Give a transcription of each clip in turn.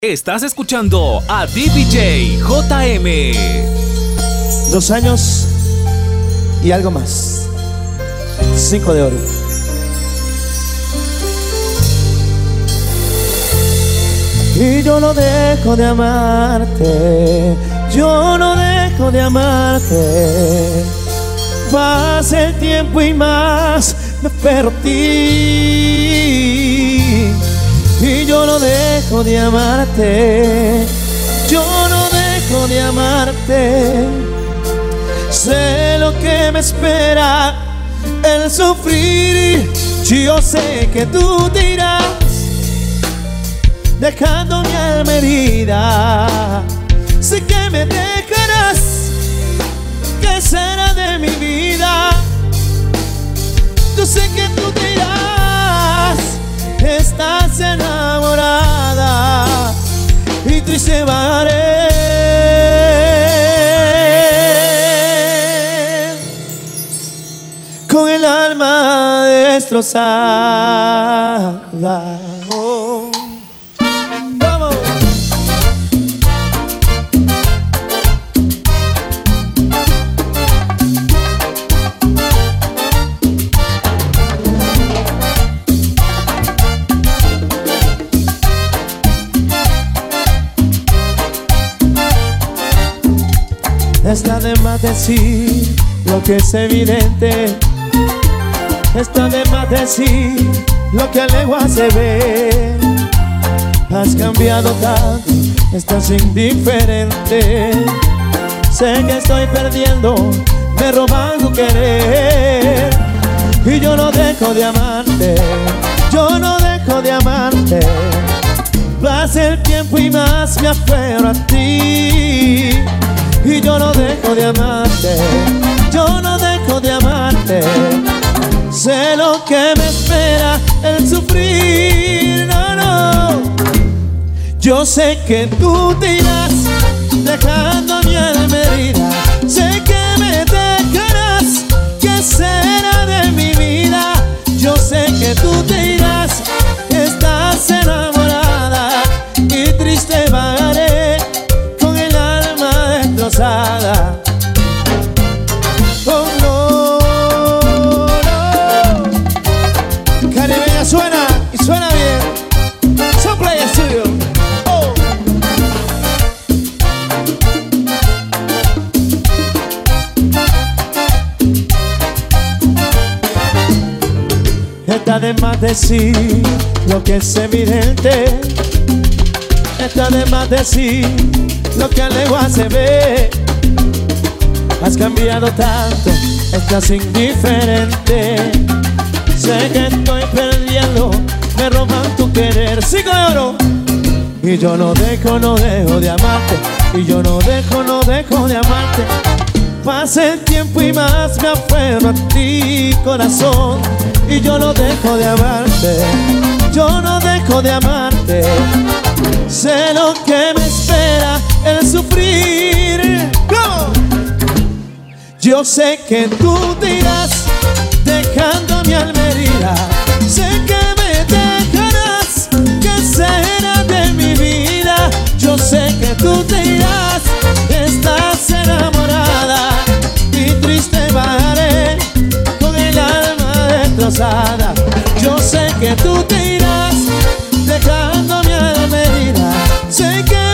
Estás escuchando a DBJ JM. Dos años y algo más. Cinco de oro. Y yo no dejo de amarte, yo no dejo de amarte. Pasa el tiempo y más me perdí. No dejo de amarte, yo no dejo de amarte. Sé lo que me espera el sufrir. Yo sé que tú te irás dejando mi alma herida. Sé que me dejarás, ¿qué será de mi vida? Yo sé que tú estás enamorada y triste varé. Con el alma destrozada. Más decir lo que es evidente. Está de más decir lo que a legua se ve. Has cambiado tanto, estás indiferente. Sé que estoy perdiendo, me roban tu querer. Y yo no dejo de amarte, yo no dejo de amarte. Pasa el tiempo y más me aferro a ti. Que me espera el sufrir, no, no. Yo sé que tú te irás dejando decir lo que es evidente. Está de más decir lo que a legua se ve. Has cambiado tanto, estás indiferente. Sé que estoy perdiendo, me roban tu querer. Cinco de oro. Y yo no dejo, no dejo de amarte. Y yo no dejo, no dejo de amarte. Pasa el tiempo y más me aferro a ti, corazón. Y yo no dejo de amarte. Yo no dejo de amarte. Sé lo que me espera el sufrir. Yo sé que tú te irás dejando mi alma herida. Sé que me dejarás, que será de mi vida. Yo sé que tú te destrozada. Yo sé que tú te irás dejando mi alma herida. Sé que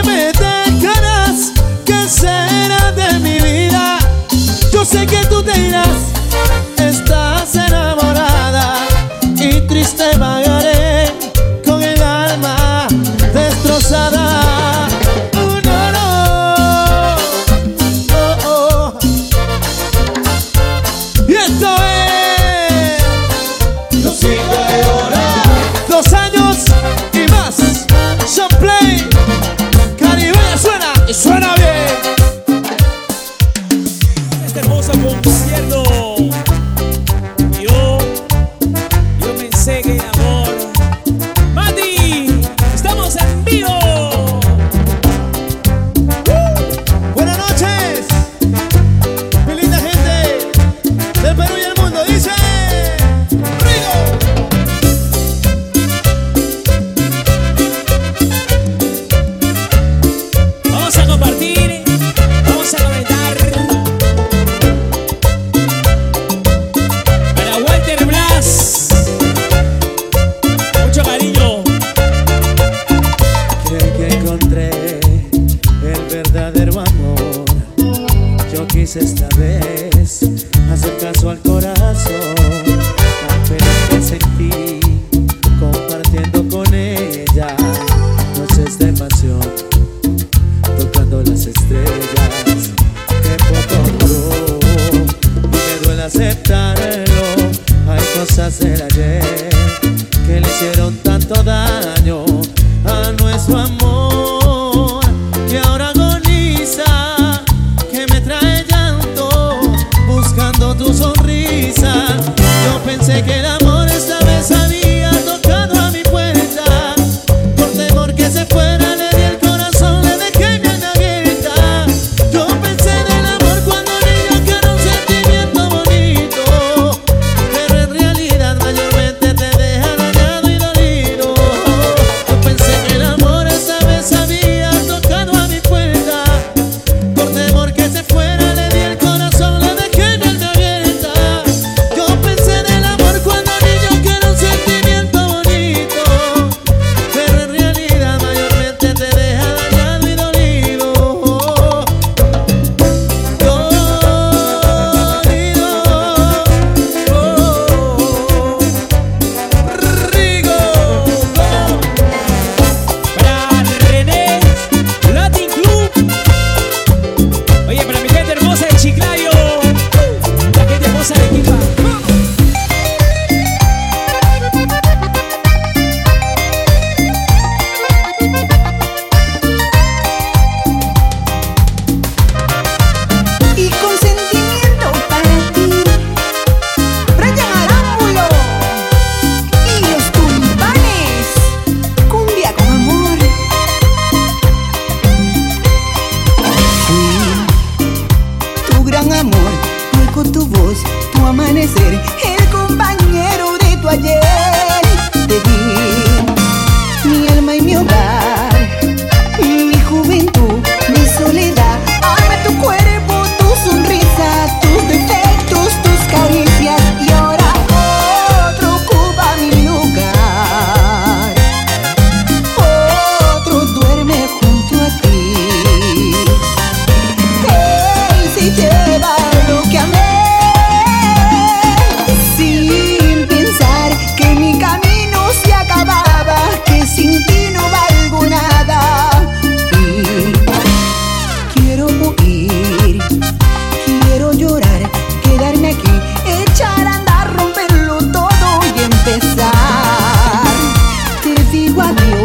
Te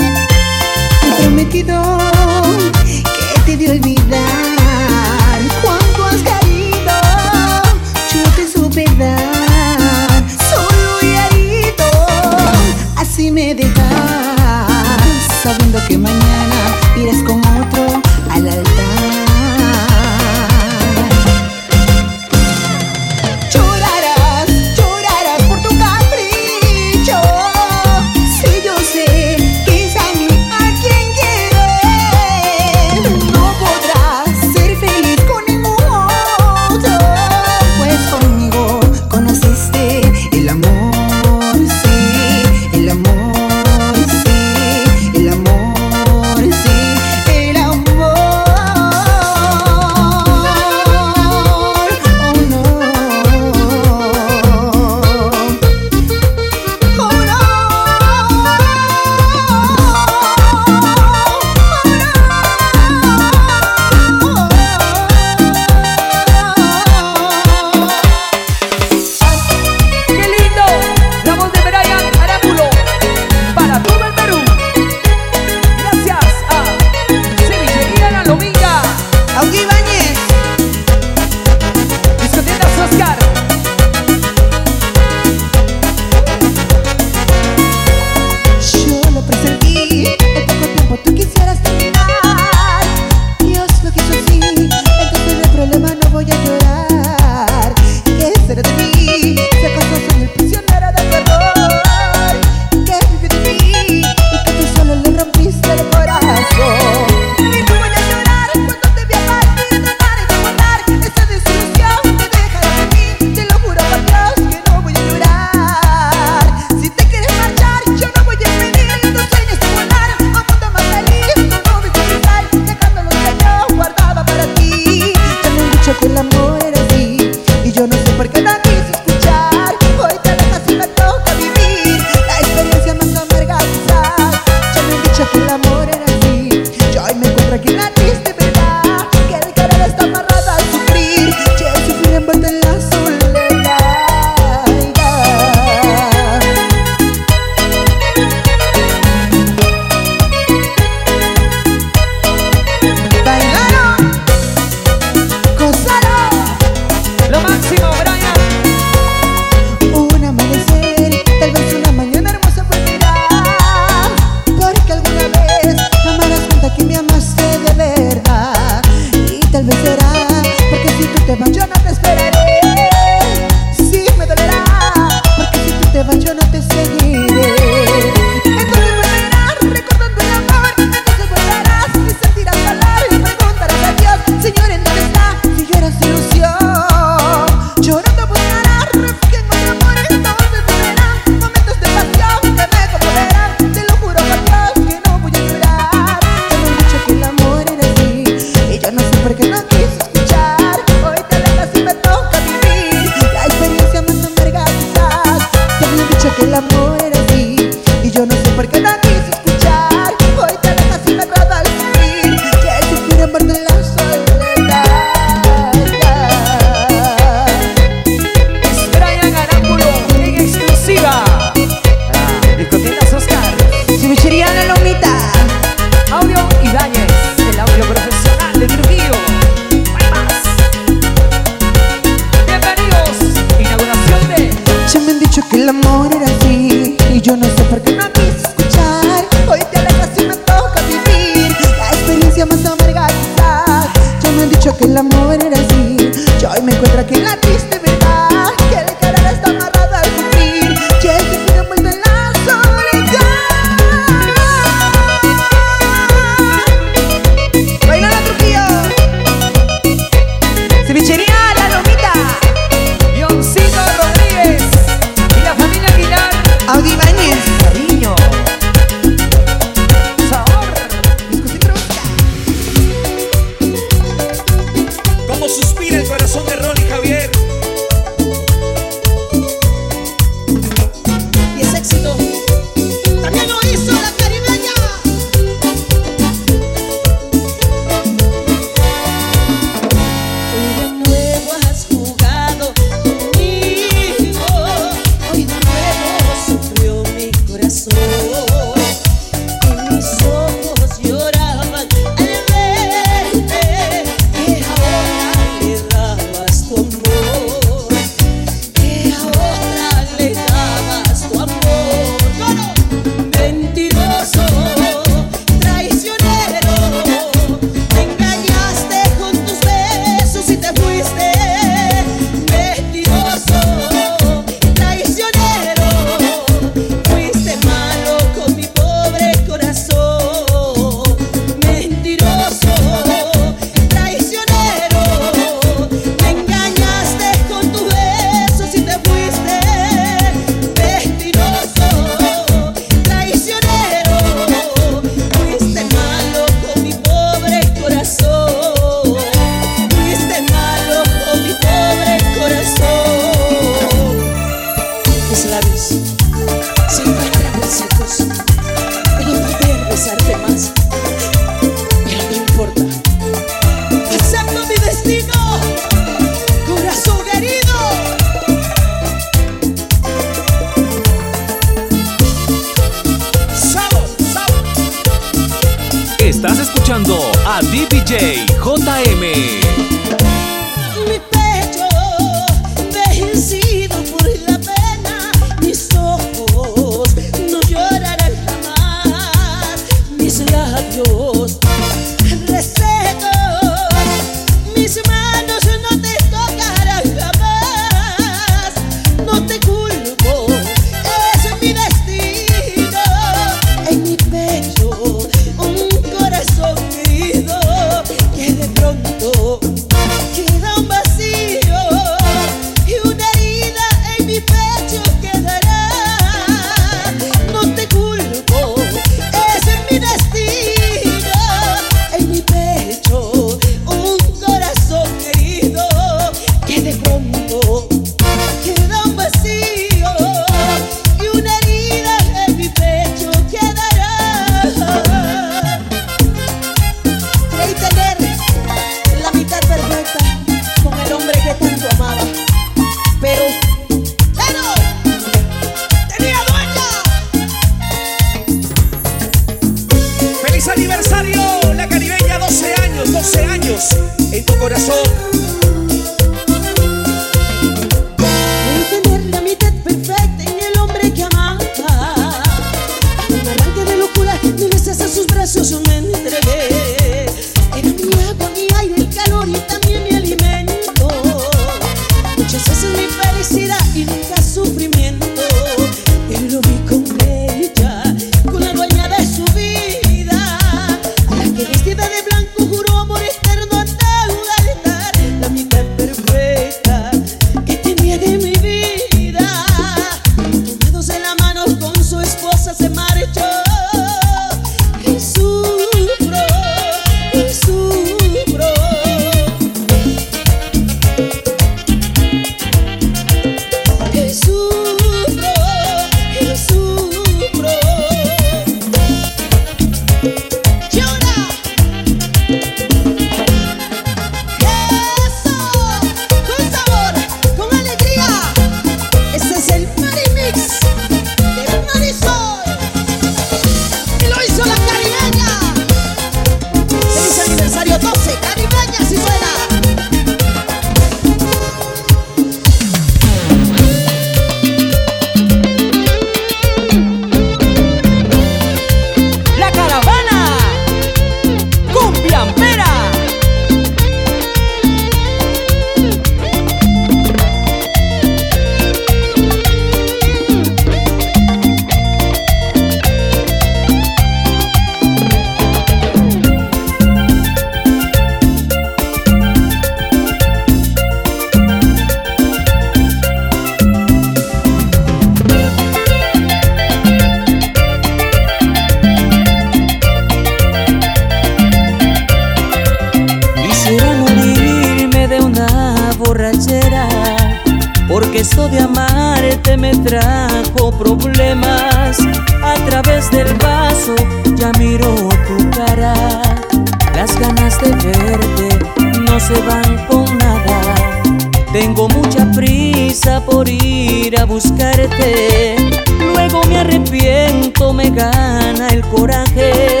prisa por ir a buscarte. Luego me arrepiento, me gana el coraje.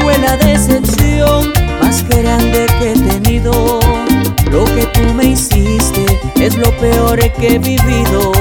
Fue la decepción más grande que he tenido. Lo que tú me hiciste es lo peor que he vivido.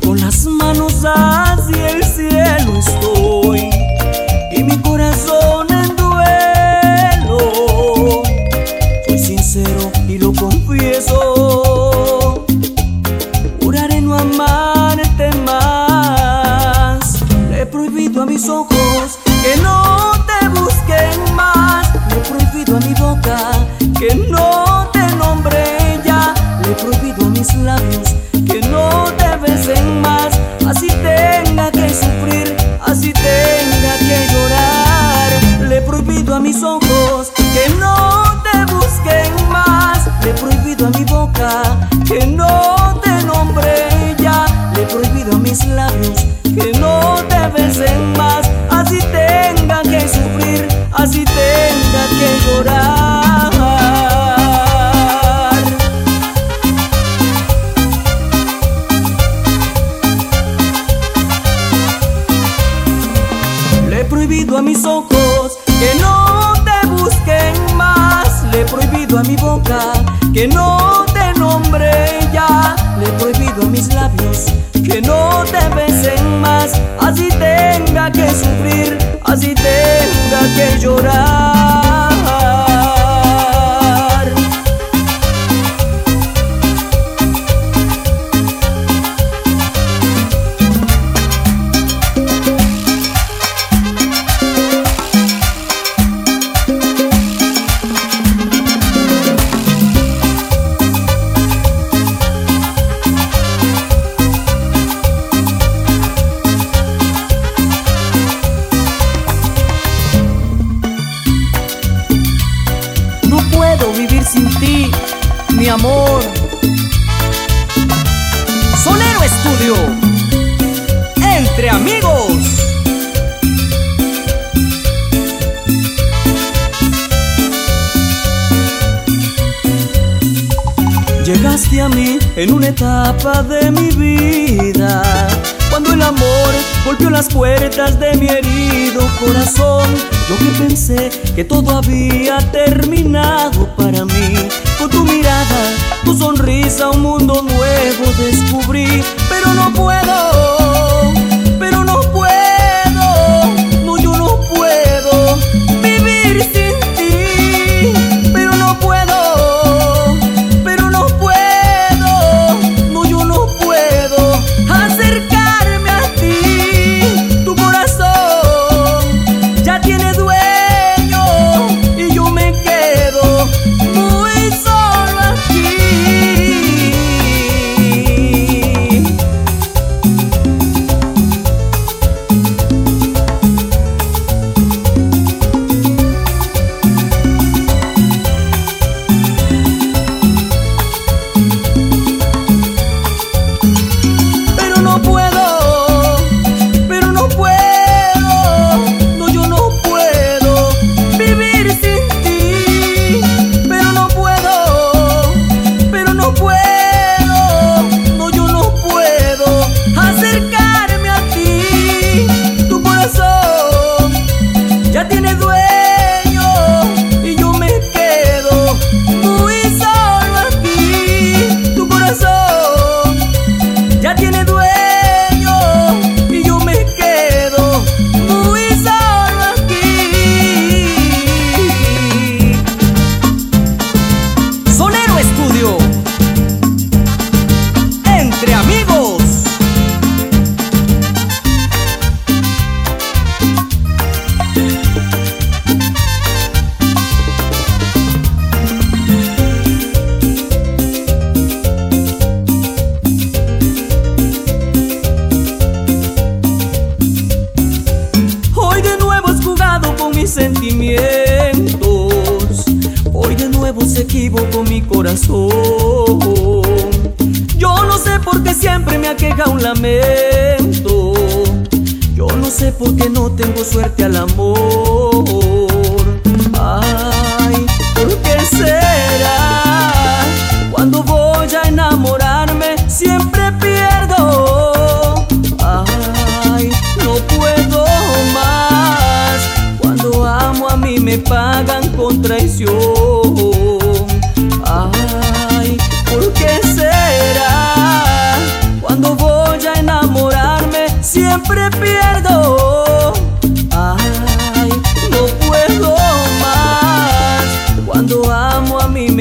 con las manos a prohibido a mis ojos que no te busquen más. Le he prohibido a mi boca que no te nombre ya. Le he prohibido a mis labios que no te besen más. Así tenga que sufrir, así tenga que llorar. mí en una etapa de mi vida. Cuando el amor golpeó las puertas de mi herido corazón, yo que pensé que todo había terminado para mí. Con tu mirada, tu sonrisa, un mundo nuevo descubrí, pero no puedo Yo no sé por qué no tengo suerte al amor.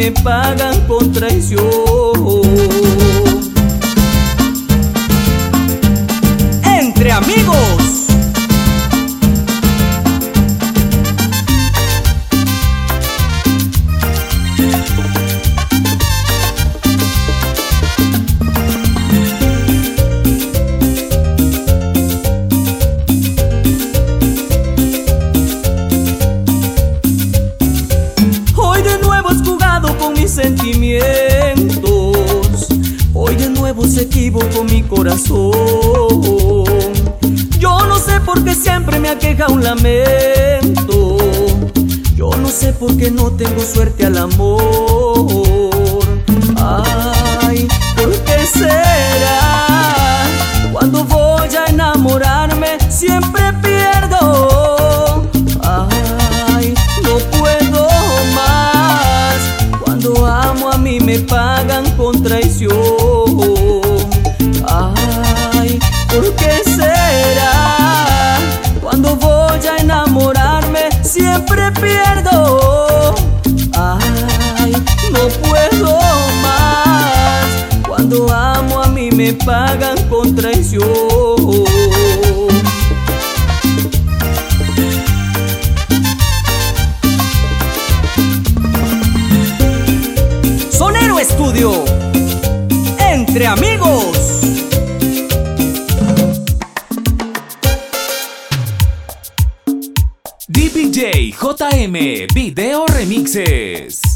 me pagan con traición. Ay, ¿por qué será? Cuando voy a enamorarme siempre pierdo. Ay, no puedo más. Cuando amo a mí me pagan con traición. Estudio entre amigos. DPJ JM Video Remixes.